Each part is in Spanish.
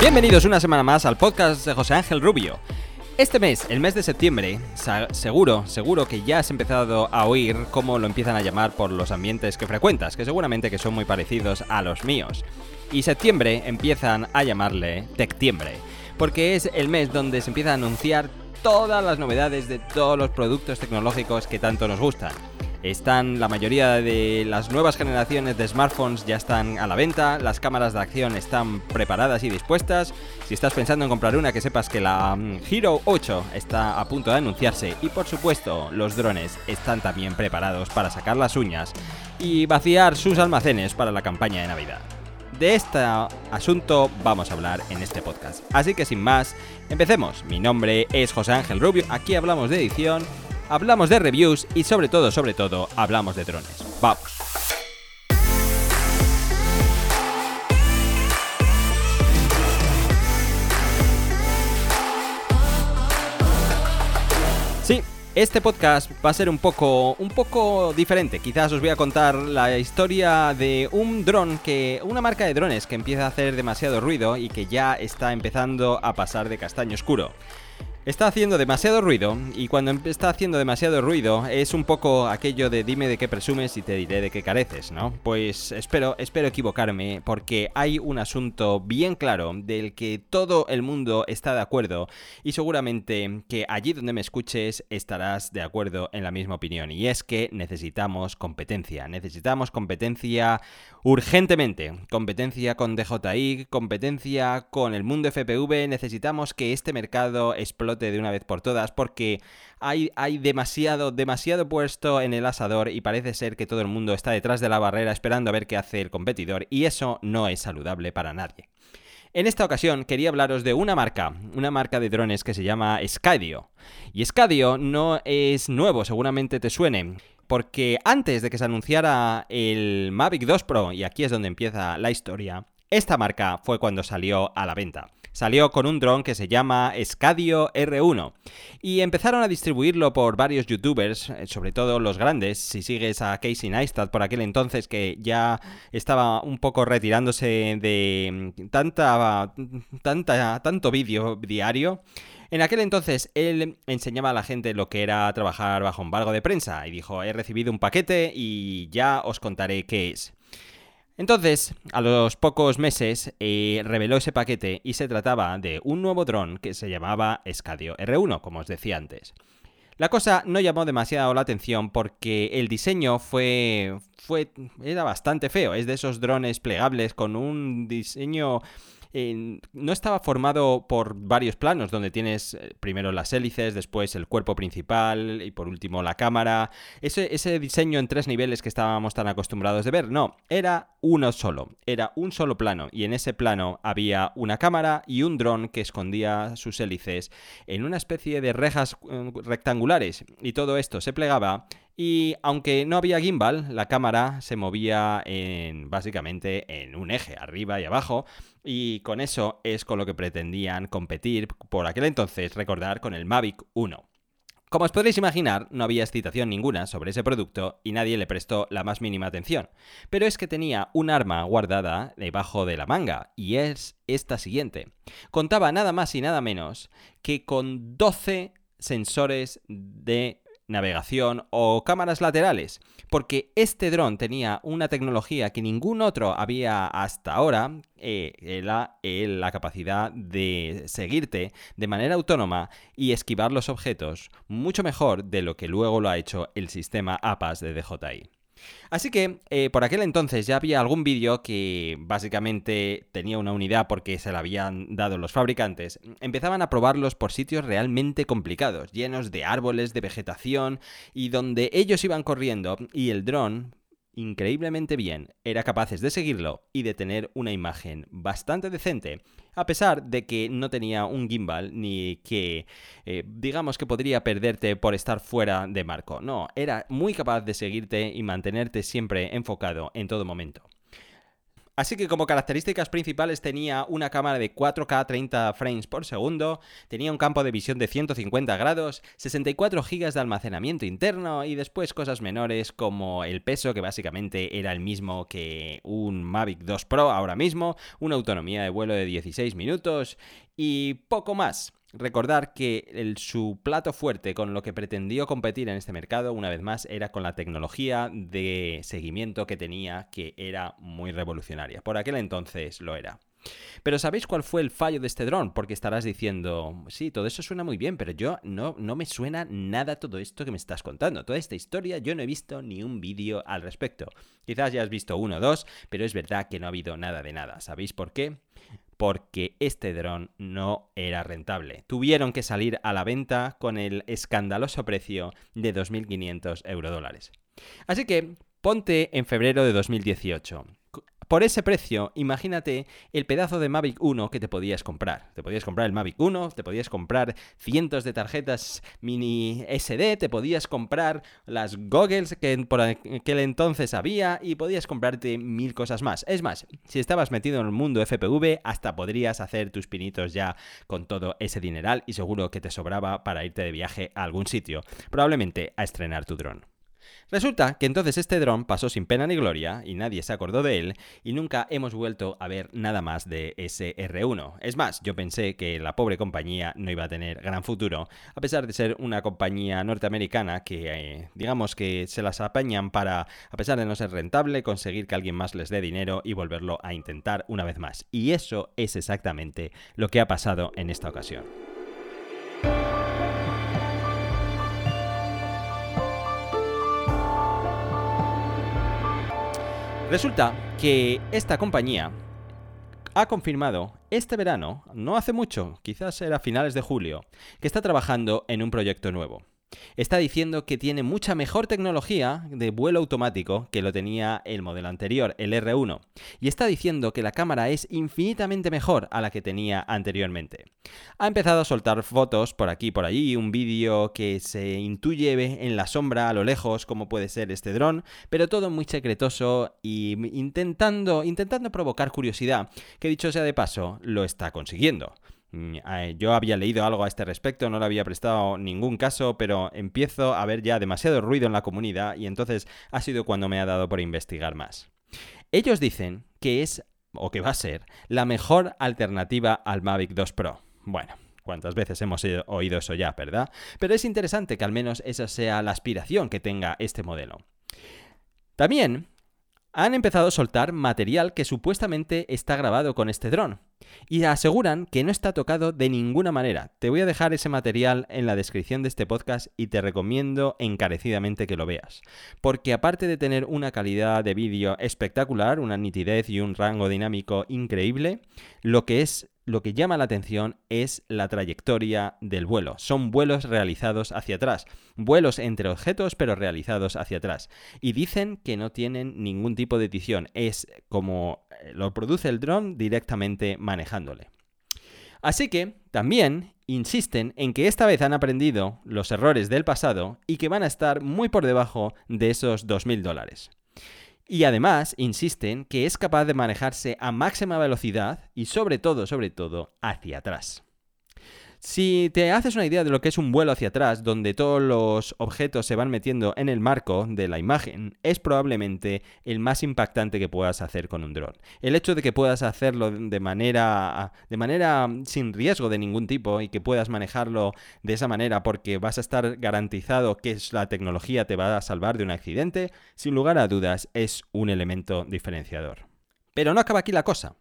Bienvenidos una semana más al podcast de José Ángel Rubio. Este mes, el mes de septiembre, seguro, seguro que ya has empezado a oír cómo lo empiezan a llamar por los ambientes que frecuentas, que seguramente que son muy parecidos a los míos. Y septiembre empiezan a llamarle Tectiembre, porque es el mes donde se empieza a anunciar todas las novedades de todos los productos tecnológicos que tanto nos gustan. Están la mayoría de las nuevas generaciones de smartphones ya están a la venta, las cámaras de acción están preparadas y dispuestas. Si estás pensando en comprar una, que sepas que la mm, Hero 8 está a punto de anunciarse y por supuesto los drones están también preparados para sacar las uñas y vaciar sus almacenes para la campaña de Navidad. De este asunto vamos a hablar en este podcast. Así que sin más, empecemos. Mi nombre es José Ángel Rubio, aquí hablamos de edición hablamos de reviews y sobre todo, sobre todo, hablamos de drones. Vamos. Sí, este podcast va a ser un poco, un poco diferente. Quizás os voy a contar la historia de un dron que, una marca de drones que empieza a hacer demasiado ruido y que ya está empezando a pasar de castaño oscuro. Está haciendo demasiado ruido y cuando está haciendo demasiado ruido es un poco aquello de dime de qué presumes y te diré de qué careces, ¿no? Pues espero, espero equivocarme porque hay un asunto bien claro del que todo el mundo está de acuerdo y seguramente que allí donde me escuches estarás de acuerdo en la misma opinión y es que necesitamos competencia, necesitamos competencia urgentemente, competencia con DJI, competencia con el mundo FPV, necesitamos que este mercado explote de una vez por todas, porque hay, hay demasiado, demasiado puesto en el asador y parece ser que todo el mundo está detrás de la barrera esperando a ver qué hace el competidor, y eso no es saludable para nadie. En esta ocasión quería hablaros de una marca, una marca de drones que se llama Scadio. Y Scadio no es nuevo, seguramente te suene porque antes de que se anunciara el Mavic 2 Pro, y aquí es donde empieza la historia, esta marca fue cuando salió a la venta salió con un dron que se llama Scadio R1 y empezaron a distribuirlo por varios youtubers, eh, sobre todo los grandes, si sigues a Casey Neistat por aquel entonces que ya estaba un poco retirándose de tanta, tanta tanto vídeo diario. En aquel entonces él enseñaba a la gente lo que era trabajar bajo embargo de prensa y dijo, he recibido un paquete y ya os contaré qué es. Entonces, a los pocos meses, eh, reveló ese paquete y se trataba de un nuevo dron que se llamaba Scadio R1, como os decía antes. La cosa no llamó demasiado la atención porque el diseño fue, fue era bastante feo. Es de esos drones plegables con un diseño no estaba formado por varios planos, donde tienes eh, primero las hélices, después el cuerpo principal y por último la cámara. Ese, ese diseño en tres niveles que estábamos tan acostumbrados de ver, no, era uno solo, era un solo plano y en ese plano había una cámara y un dron que escondía sus hélices en una especie de rejas eh, rectangulares y todo esto se plegaba y aunque no había gimbal, la cámara se movía en básicamente en un eje, arriba y abajo, y con eso es con lo que pretendían competir por aquel entonces, recordar, con el Mavic 1. Como os podréis imaginar, no había excitación ninguna sobre ese producto y nadie le prestó la más mínima atención. Pero es que tenía un arma guardada debajo de la manga, y es esta siguiente. Contaba nada más y nada menos que con 12 sensores de navegación o cámaras laterales, porque este dron tenía una tecnología que ningún otro había hasta ahora, eh, eh, la capacidad de seguirte de manera autónoma y esquivar los objetos mucho mejor de lo que luego lo ha hecho el sistema APAS de DJI. Así que eh, por aquel entonces ya había algún vídeo que básicamente tenía una unidad porque se la habían dado los fabricantes. Empezaban a probarlos por sitios realmente complicados, llenos de árboles, de vegetación y donde ellos iban corriendo y el dron increíblemente bien, era capaces de seguirlo y de tener una imagen bastante decente, a pesar de que no tenía un gimbal ni que eh, digamos que podría perderte por estar fuera de marco. No, era muy capaz de seguirte y mantenerte siempre enfocado en todo momento. Así que como características principales tenía una cámara de 4K 30 frames por segundo, tenía un campo de visión de 150 grados, 64 GB de almacenamiento interno y después cosas menores como el peso que básicamente era el mismo que un Mavic 2 Pro ahora mismo, una autonomía de vuelo de 16 minutos y poco más. Recordar que su plato fuerte con lo que pretendió competir en este mercado, una vez más, era con la tecnología de seguimiento que tenía, que era muy revolucionaria. Por aquel entonces lo era. Pero ¿sabéis cuál fue el fallo de este dron? Porque estarás diciendo, sí, todo eso suena muy bien, pero yo no, no me suena nada todo esto que me estás contando. Toda esta historia yo no he visto ni un vídeo al respecto. Quizás ya has visto uno o dos, pero es verdad que no ha habido nada de nada. ¿Sabéis por qué? Porque este dron no era rentable. Tuvieron que salir a la venta con el escandaloso precio de 2.500 eurodólares. Así que ponte en febrero de 2018 por ese precio, imagínate el pedazo de Mavic 1 que te podías comprar. Te podías comprar el Mavic 1, te podías comprar cientos de tarjetas mini SD, te podías comprar las goggles que por aquel entonces había y podías comprarte mil cosas más. Es más, si estabas metido en el mundo FPV, hasta podrías hacer tus pinitos ya con todo ese dineral y seguro que te sobraba para irte de viaje a algún sitio, probablemente a estrenar tu dron. Resulta que entonces este dron pasó sin pena ni gloria y nadie se acordó de él y nunca hemos vuelto a ver nada más de ese R1. Es más, yo pensé que la pobre compañía no iba a tener gran futuro, a pesar de ser una compañía norteamericana que eh, digamos que se las apañan para, a pesar de no ser rentable, conseguir que alguien más les dé dinero y volverlo a intentar una vez más. Y eso es exactamente lo que ha pasado en esta ocasión. Resulta que esta compañía ha confirmado este verano, no hace mucho, quizás era finales de julio, que está trabajando en un proyecto nuevo está diciendo que tiene mucha mejor tecnología de vuelo automático que lo tenía el modelo anterior, el R1. Y está diciendo que la cámara es infinitamente mejor a la que tenía anteriormente. Ha empezado a soltar fotos por aquí y por allí, un vídeo que se intuye en la sombra a lo lejos como puede ser este dron, pero todo muy secretoso y intentando, intentando provocar curiosidad, que dicho sea de paso, lo está consiguiendo. Mm, yo había leído algo a este respecto, no le había prestado ningún caso, pero empiezo a ver ya demasiado ruido en la comunidad y entonces ha sido cuando me ha dado por investigar más. Ellos dicen que es, o que va a ser, la mejor alternativa al Mavic 2 Pro. Bueno, cuántas veces hemos oído eso ya, ¿verdad? Pero es interesante que al menos esa sea la aspiración que tenga este modelo. También han empezado a soltar material que supuestamente está grabado con este dron. Y aseguran que no está tocado de ninguna manera. Te voy a dejar ese material en la descripción de este podcast y te recomiendo encarecidamente que lo veas. Porque aparte de tener una calidad de vídeo espectacular, una nitidez y un rango dinámico increíble, lo que es lo que llama la atención es la trayectoria del vuelo. Son vuelos realizados hacia atrás, vuelos entre objetos pero realizados hacia atrás. Y dicen que no tienen ningún tipo de edición, es como lo produce el dron directamente manejándole. Así que también insisten en que esta vez han aprendido los errores del pasado y que van a estar muy por debajo de esos 2.000 dólares. Y además insisten que es capaz de manejarse a máxima velocidad y sobre todo, sobre todo, hacia atrás. Si te haces una idea de lo que es un vuelo hacia atrás, donde todos los objetos se van metiendo en el marco de la imagen, es probablemente el más impactante que puedas hacer con un dron. El hecho de que puedas hacerlo de manera, de manera sin riesgo de ningún tipo y que puedas manejarlo de esa manera porque vas a estar garantizado que la tecnología te va a salvar de un accidente, sin lugar a dudas es un elemento diferenciador. Pero no acaba aquí la cosa.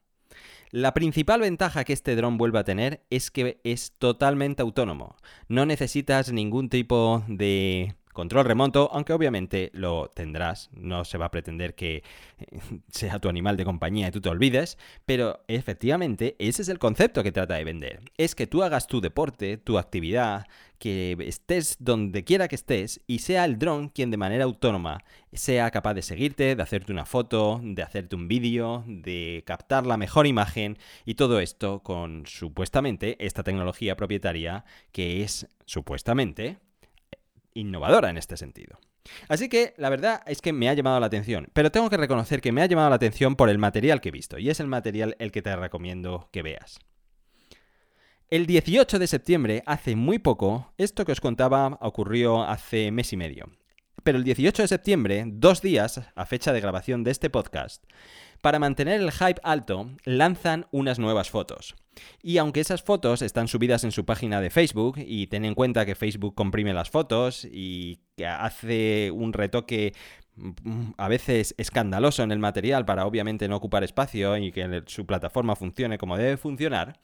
La principal ventaja que este dron vuelve a tener es que es totalmente autónomo. No necesitas ningún tipo de control remoto, aunque obviamente lo tendrás, no se va a pretender que eh, sea tu animal de compañía y tú te olvides, pero efectivamente ese es el concepto que trata de vender. Es que tú hagas tu deporte, tu actividad, que estés donde quiera que estés y sea el dron quien de manera autónoma sea capaz de seguirte, de hacerte una foto, de hacerte un vídeo, de captar la mejor imagen y todo esto con supuestamente esta tecnología propietaria que es supuestamente innovadora en este sentido. Así que la verdad es que me ha llamado la atención, pero tengo que reconocer que me ha llamado la atención por el material que he visto, y es el material el que te recomiendo que veas. El 18 de septiembre, hace muy poco, esto que os contaba ocurrió hace mes y medio. Pero el 18 de septiembre, dos días a fecha de grabación de este podcast, para mantener el hype alto, lanzan unas nuevas fotos. Y aunque esas fotos están subidas en su página de Facebook, y ten en cuenta que Facebook comprime las fotos y que hace un retoque mm, a veces escandaloso en el material para obviamente no ocupar espacio y que su plataforma funcione como debe funcionar,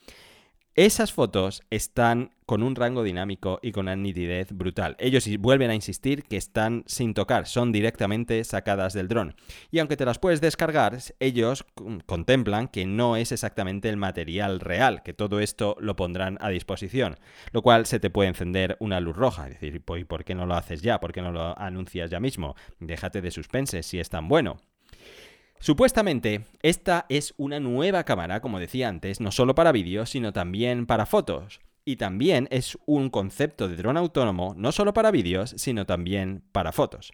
esas fotos están con un rango dinámico y con una nitidez brutal. Ellos vuelven a insistir que están sin tocar, son directamente sacadas del dron. Y aunque te las puedes descargar, ellos contemplan que no es exactamente el material real, que todo esto lo pondrán a disposición, lo cual se te puede encender una luz roja, es decir, ¿por qué no lo haces ya? ¿Por qué no lo anuncias ya mismo? Déjate de suspense si es tan bueno. Supuestamente, esta es una nueva cámara, como decía antes, no solo para vídeos, sino también para fotos. Y también es un concepto de dron autónomo, no solo para vídeos, sino también para fotos.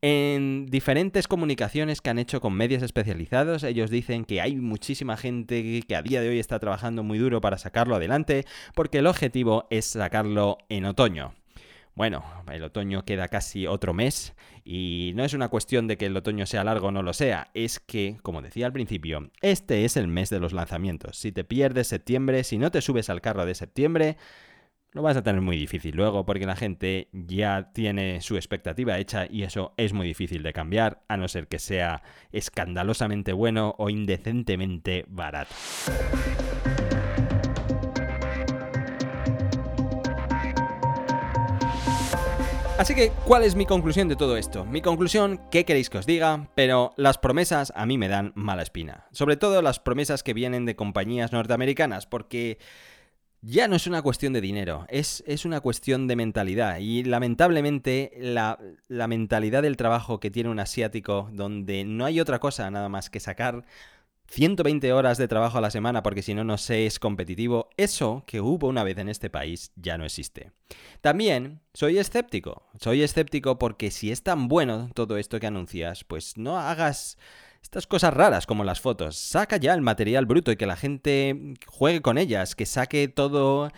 En diferentes comunicaciones que han hecho con medios especializados, ellos dicen que hay muchísima gente que a día de hoy está trabajando muy duro para sacarlo adelante, porque el objetivo es sacarlo en otoño. Bueno, el otoño queda casi otro mes y no es una cuestión de que el otoño sea largo o no lo sea, es que, como decía al principio, este es el mes de los lanzamientos. Si te pierdes septiembre, si no te subes al carro de septiembre, lo vas a tener muy difícil luego porque la gente ya tiene su expectativa hecha y eso es muy difícil de cambiar, a no ser que sea escandalosamente bueno o indecentemente barato. Así que, ¿cuál es mi conclusión de todo esto? Mi conclusión, ¿qué queréis que os diga? Pero las promesas a mí me dan mala espina. Sobre todo las promesas que vienen de compañías norteamericanas, porque ya no es una cuestión de dinero, es, es una cuestión de mentalidad. Y lamentablemente la, la mentalidad del trabajo que tiene un asiático, donde no hay otra cosa nada más que sacar 120 horas de trabajo a la semana porque si no, no se es competitivo, eso que hubo una vez en este país ya no existe. También soy escéptico, soy escéptico porque si es tan bueno todo esto que anuncias, pues no hagas estas cosas raras como las fotos. Saca ya el material bruto y que la gente juegue con ellas, que saque todo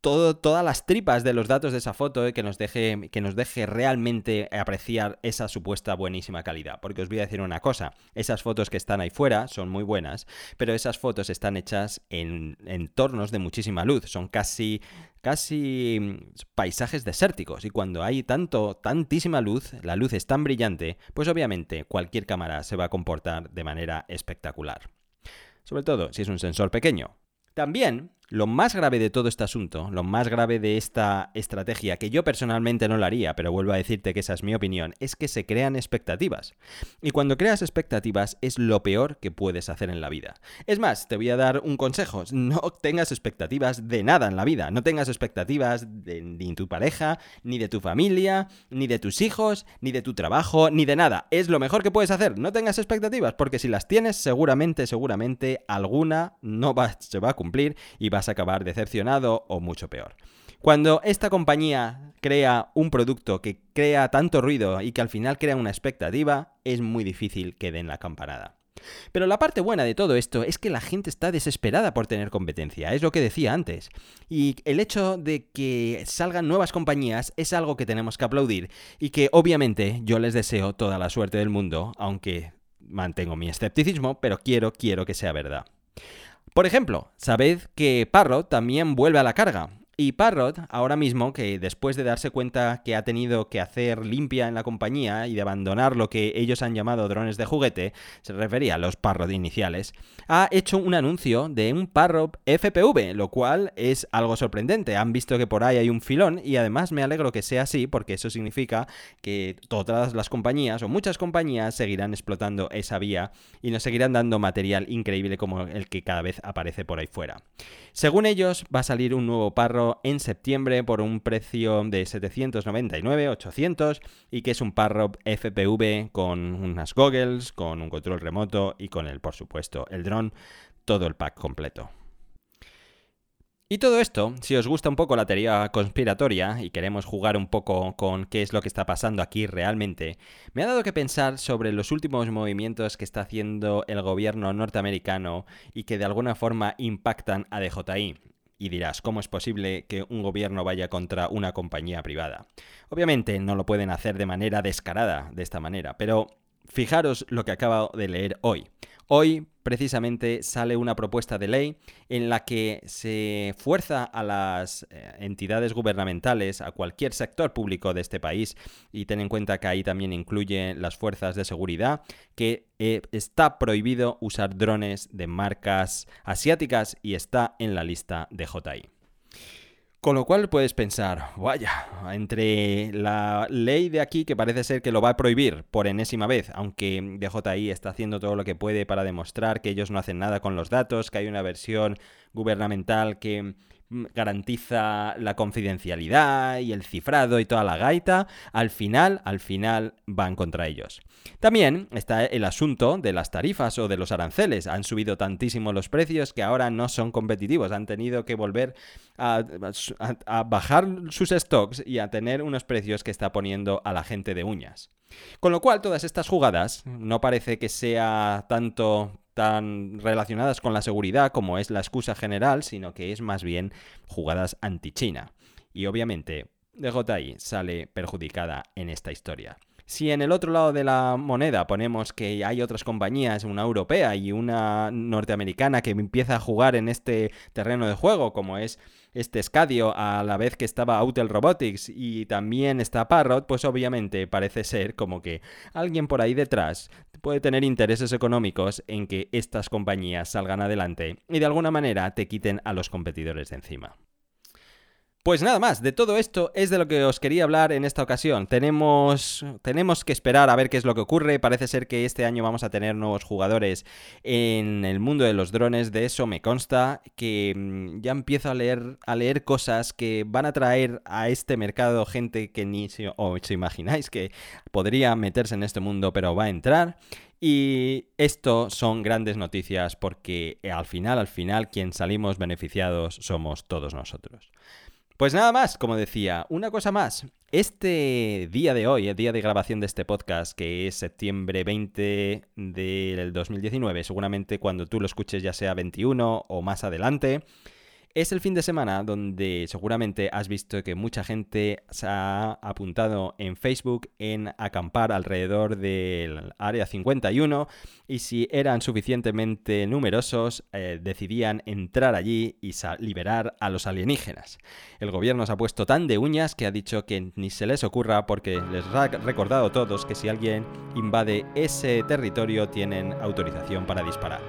todas las tripas de los datos de esa foto y que nos, deje, que nos deje realmente apreciar esa supuesta buenísima calidad. Porque os voy a decir una cosa, esas fotos que están ahí fuera son muy buenas, pero esas fotos están hechas en entornos de muchísima luz, son casi casi mm, paisajes desérticos y cuando hay tanto tantísima luz, la luz es tan brillante, pues obviamente cualquier cámara se va a comportar de manera espectacular. Sobre todo si es un sensor pequeño. También lo más grave de todo este asunto, lo más grave de esta estrategia, que yo personalmente no lo haría, pero vuelvo a decirte que esa es mi opinión, es que se crean expectativas. Y cuando creas expectativas es lo peor que puedes hacer en la vida. Es más, te voy a dar un consejo, no tengas expectativas de nada en la vida, no tengas expectativas de ni tu pareja, ni de tu familia, ni de tus hijos, ni de tu trabajo, ni de nada. Es lo mejor que puedes hacer, no tengas expectativas, porque si las tienes, seguramente, seguramente alguna no va, se va a cumplir y va a acabar decepcionado o mucho peor. Cuando esta compañía crea un producto que crea tanto ruido y que al final crea una expectativa, es muy difícil que den la campanada. Pero la parte buena de todo esto es que la gente está desesperada por tener competencia, es lo que decía antes. Y el hecho de que salgan nuevas compañías es algo que tenemos que aplaudir y que obviamente yo les deseo toda la suerte del mundo, aunque mantengo mi escepticismo, pero quiero, quiero que sea verdad. Por ejemplo, sabed que Parrot también vuelve a la carga. Y Parrot, ahora mismo, que después de darse cuenta que ha tenido que hacer limpia en la compañía y de abandonar lo que ellos han llamado drones de juguete, se refería a los Parrot iniciales, ha hecho un anuncio de un Parrot FPV, lo cual es algo sorprendente. Han visto que por ahí hay un filón y además me alegro que sea así porque eso significa que todas las compañías o muchas compañías seguirán explotando esa vía y nos seguirán dando material increíble como el que cada vez aparece por ahí fuera. Según ellos, va a salir un nuevo en septiembre por un precio de 799, 800 y que es un parro FPV con unas goggles, con un control remoto y con el, por supuesto, el dron, todo el pack completo. Y todo esto, si os gusta un poco la teoría conspiratoria y queremos jugar un poco con qué es lo que está pasando aquí realmente, me ha dado que pensar sobre los últimos movimientos que está haciendo el gobierno norteamericano y que de alguna forma impactan a DJI. Y dirás, ¿cómo es posible que un gobierno vaya contra una compañía privada? Obviamente no lo pueden hacer de manera descarada, de esta manera, pero fijaros lo que acabo de leer hoy. Hoy precisamente sale una propuesta de ley en la que se fuerza a las eh, entidades gubernamentales, a cualquier sector público de este país, y ten en cuenta que ahí también incluye las fuerzas de seguridad, que eh, está prohibido usar drones de marcas asiáticas y está en la lista de JI. Con lo cual puedes pensar, vaya, entre la ley de aquí que parece ser que lo va a prohibir por enésima vez, aunque DJI está haciendo todo lo que puede para demostrar que ellos no hacen nada con los datos, que hay una versión gubernamental que garantiza la confidencialidad y el cifrado y toda la gaita, al final, al final van contra ellos. También está el asunto de las tarifas o de los aranceles. Han subido tantísimo los precios que ahora no son competitivos. Han tenido que volver a, a bajar sus stocks y a tener unos precios que está poniendo a la gente de uñas. Con lo cual, todas estas jugadas no parece que sea tanto tan relacionadas con la seguridad como es la excusa general, sino que es más bien jugadas anti-China. Y obviamente DJI sale perjudicada en esta historia. Si en el otro lado de la moneda ponemos que hay otras compañías, una europea y una norteamericana que empieza a jugar en este terreno de juego, como es este Scadio a la vez que estaba Autel Robotics y también está Parrot, pues obviamente parece ser como que alguien por ahí detrás puede tener intereses económicos en que estas compañías salgan adelante y de alguna manera te quiten a los competidores de encima. Pues nada más, de todo esto es de lo que os quería hablar en esta ocasión. Tenemos, tenemos que esperar a ver qué es lo que ocurre. Parece ser que este año vamos a tener nuevos jugadores en el mundo de los drones. De eso me consta que mm, ya empiezo a leer, a leer cosas que van a traer a este mercado gente que ni se, os imagináis que podría meterse en este mundo, pero va a entrar. Y esto son grandes noticias porque al final, al final, quien salimos beneficiados somos todos nosotros. Pues nada más, como decía, una cosa más. Este día de hoy, el día de grabación de este podcast, que es septiembre 20 del 2019, seguramente cuando tú lo escuches ya sea 21 o más adelante, es el fin de semana donde seguramente has visto que mucha gente se ha apuntado en Facebook en acampar alrededor del área 51 y si eran suficientemente numerosos eh, decidían entrar allí y liberar a los alienígenas. El gobierno se ha puesto tan de uñas que ha dicho que ni se les ocurra porque les ha recordado a todos que si alguien invade ese territorio tienen autorización para disparar.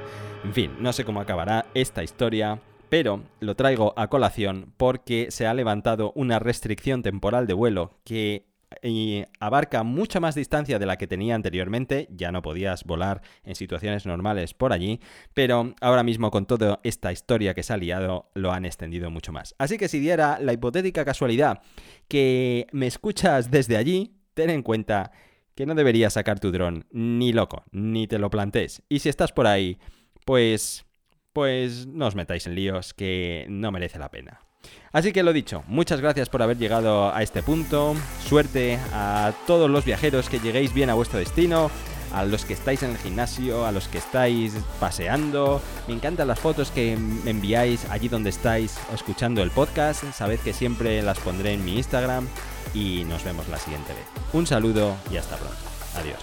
En fin, no sé cómo acabará esta historia pero lo traigo a colación porque se ha levantado una restricción temporal de vuelo que eh, abarca mucha más distancia de la que tenía anteriormente, ya no podías volar en situaciones normales por allí, pero ahora mismo con toda esta historia que se ha liado lo han extendido mucho más. Así que si diera la hipotética casualidad que me escuchas desde allí, ten en cuenta que no deberías sacar tu dron, ni loco, ni te lo plantes. Y si estás por ahí, pues pues no os metáis en líos que no merece la pena. Así que lo dicho, muchas gracias por haber llegado a este punto, suerte a todos los viajeros que lleguéis bien a vuestro destino, a los que estáis en el gimnasio, a los que estáis paseando. Me encantan las fotos que me enviáis allí donde estáis escuchando el podcast. Sabed que siempre las pondré en mi Instagram y nos vemos la siguiente vez. Un saludo y hasta pronto. Adiós.